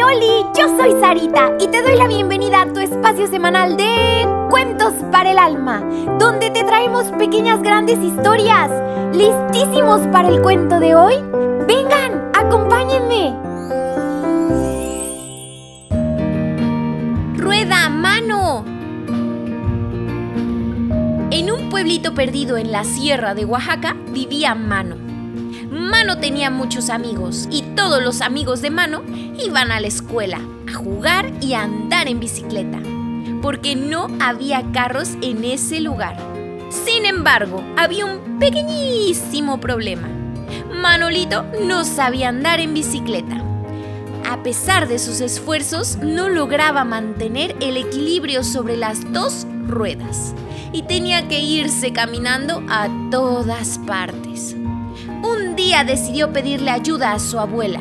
Yo soy Sarita y te doy la bienvenida a tu espacio semanal de Cuentos para el Alma, donde te traemos pequeñas grandes historias. ¿Listísimos para el cuento de hoy? Vengan, acompáñenme. Rueda a mano. En un pueblito perdido en la sierra de Oaxaca vivía Mano Mano tenía muchos amigos y todos los amigos de Mano iban a la escuela a jugar y a andar en bicicleta, porque no había carros en ese lugar. Sin embargo, había un pequeñísimo problema. Manolito no sabía andar en bicicleta. A pesar de sus esfuerzos, no lograba mantener el equilibrio sobre las dos ruedas y tenía que irse caminando a todas partes día decidió pedirle ayuda a su abuela,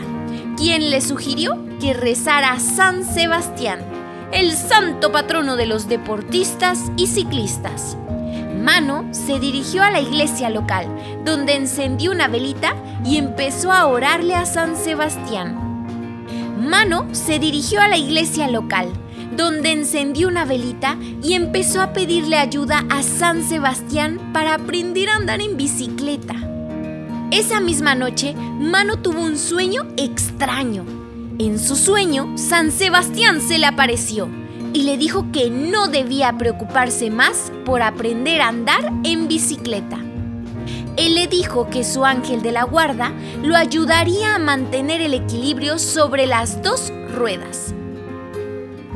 quien le sugirió que rezara a San Sebastián, el santo patrono de los deportistas y ciclistas. Mano se dirigió a la iglesia local, donde encendió una velita y empezó a orarle a San Sebastián. Mano se dirigió a la iglesia local, donde encendió una velita y empezó a pedirle ayuda a San Sebastián para aprender a andar en bicicleta. Esa misma noche, Mano tuvo un sueño extraño. En su sueño, San Sebastián se le apareció y le dijo que no debía preocuparse más por aprender a andar en bicicleta. Él le dijo que su ángel de la guarda lo ayudaría a mantener el equilibrio sobre las dos ruedas.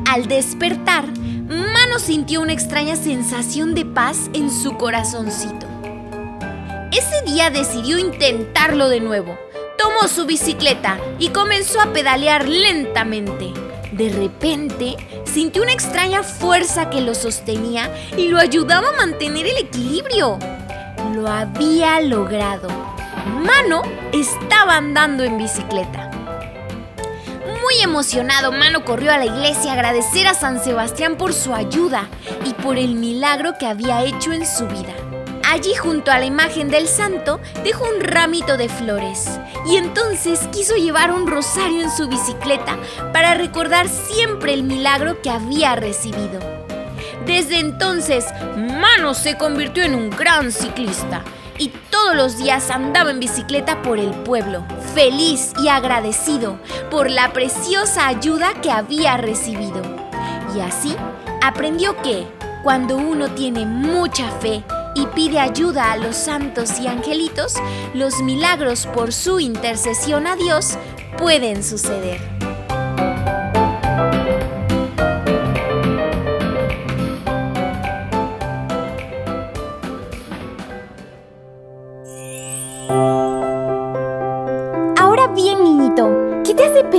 Al despertar, Mano sintió una extraña sensación de paz en su corazoncito. Ese día decidió intentarlo de nuevo. Tomó su bicicleta y comenzó a pedalear lentamente. De repente, sintió una extraña fuerza que lo sostenía y lo ayudaba a mantener el equilibrio. Lo había logrado. Mano estaba andando en bicicleta. Muy emocionado, Mano corrió a la iglesia a agradecer a San Sebastián por su ayuda y por el milagro que había hecho en su vida. Allí junto a la imagen del santo dejó un ramito de flores y entonces quiso llevar un rosario en su bicicleta para recordar siempre el milagro que había recibido. Desde entonces, Mano se convirtió en un gran ciclista y todos los días andaba en bicicleta por el pueblo, feliz y agradecido por la preciosa ayuda que había recibido. Y así aprendió que, cuando uno tiene mucha fe y pide ayuda a los santos y angelitos, los milagros por su intercesión a Dios pueden suceder.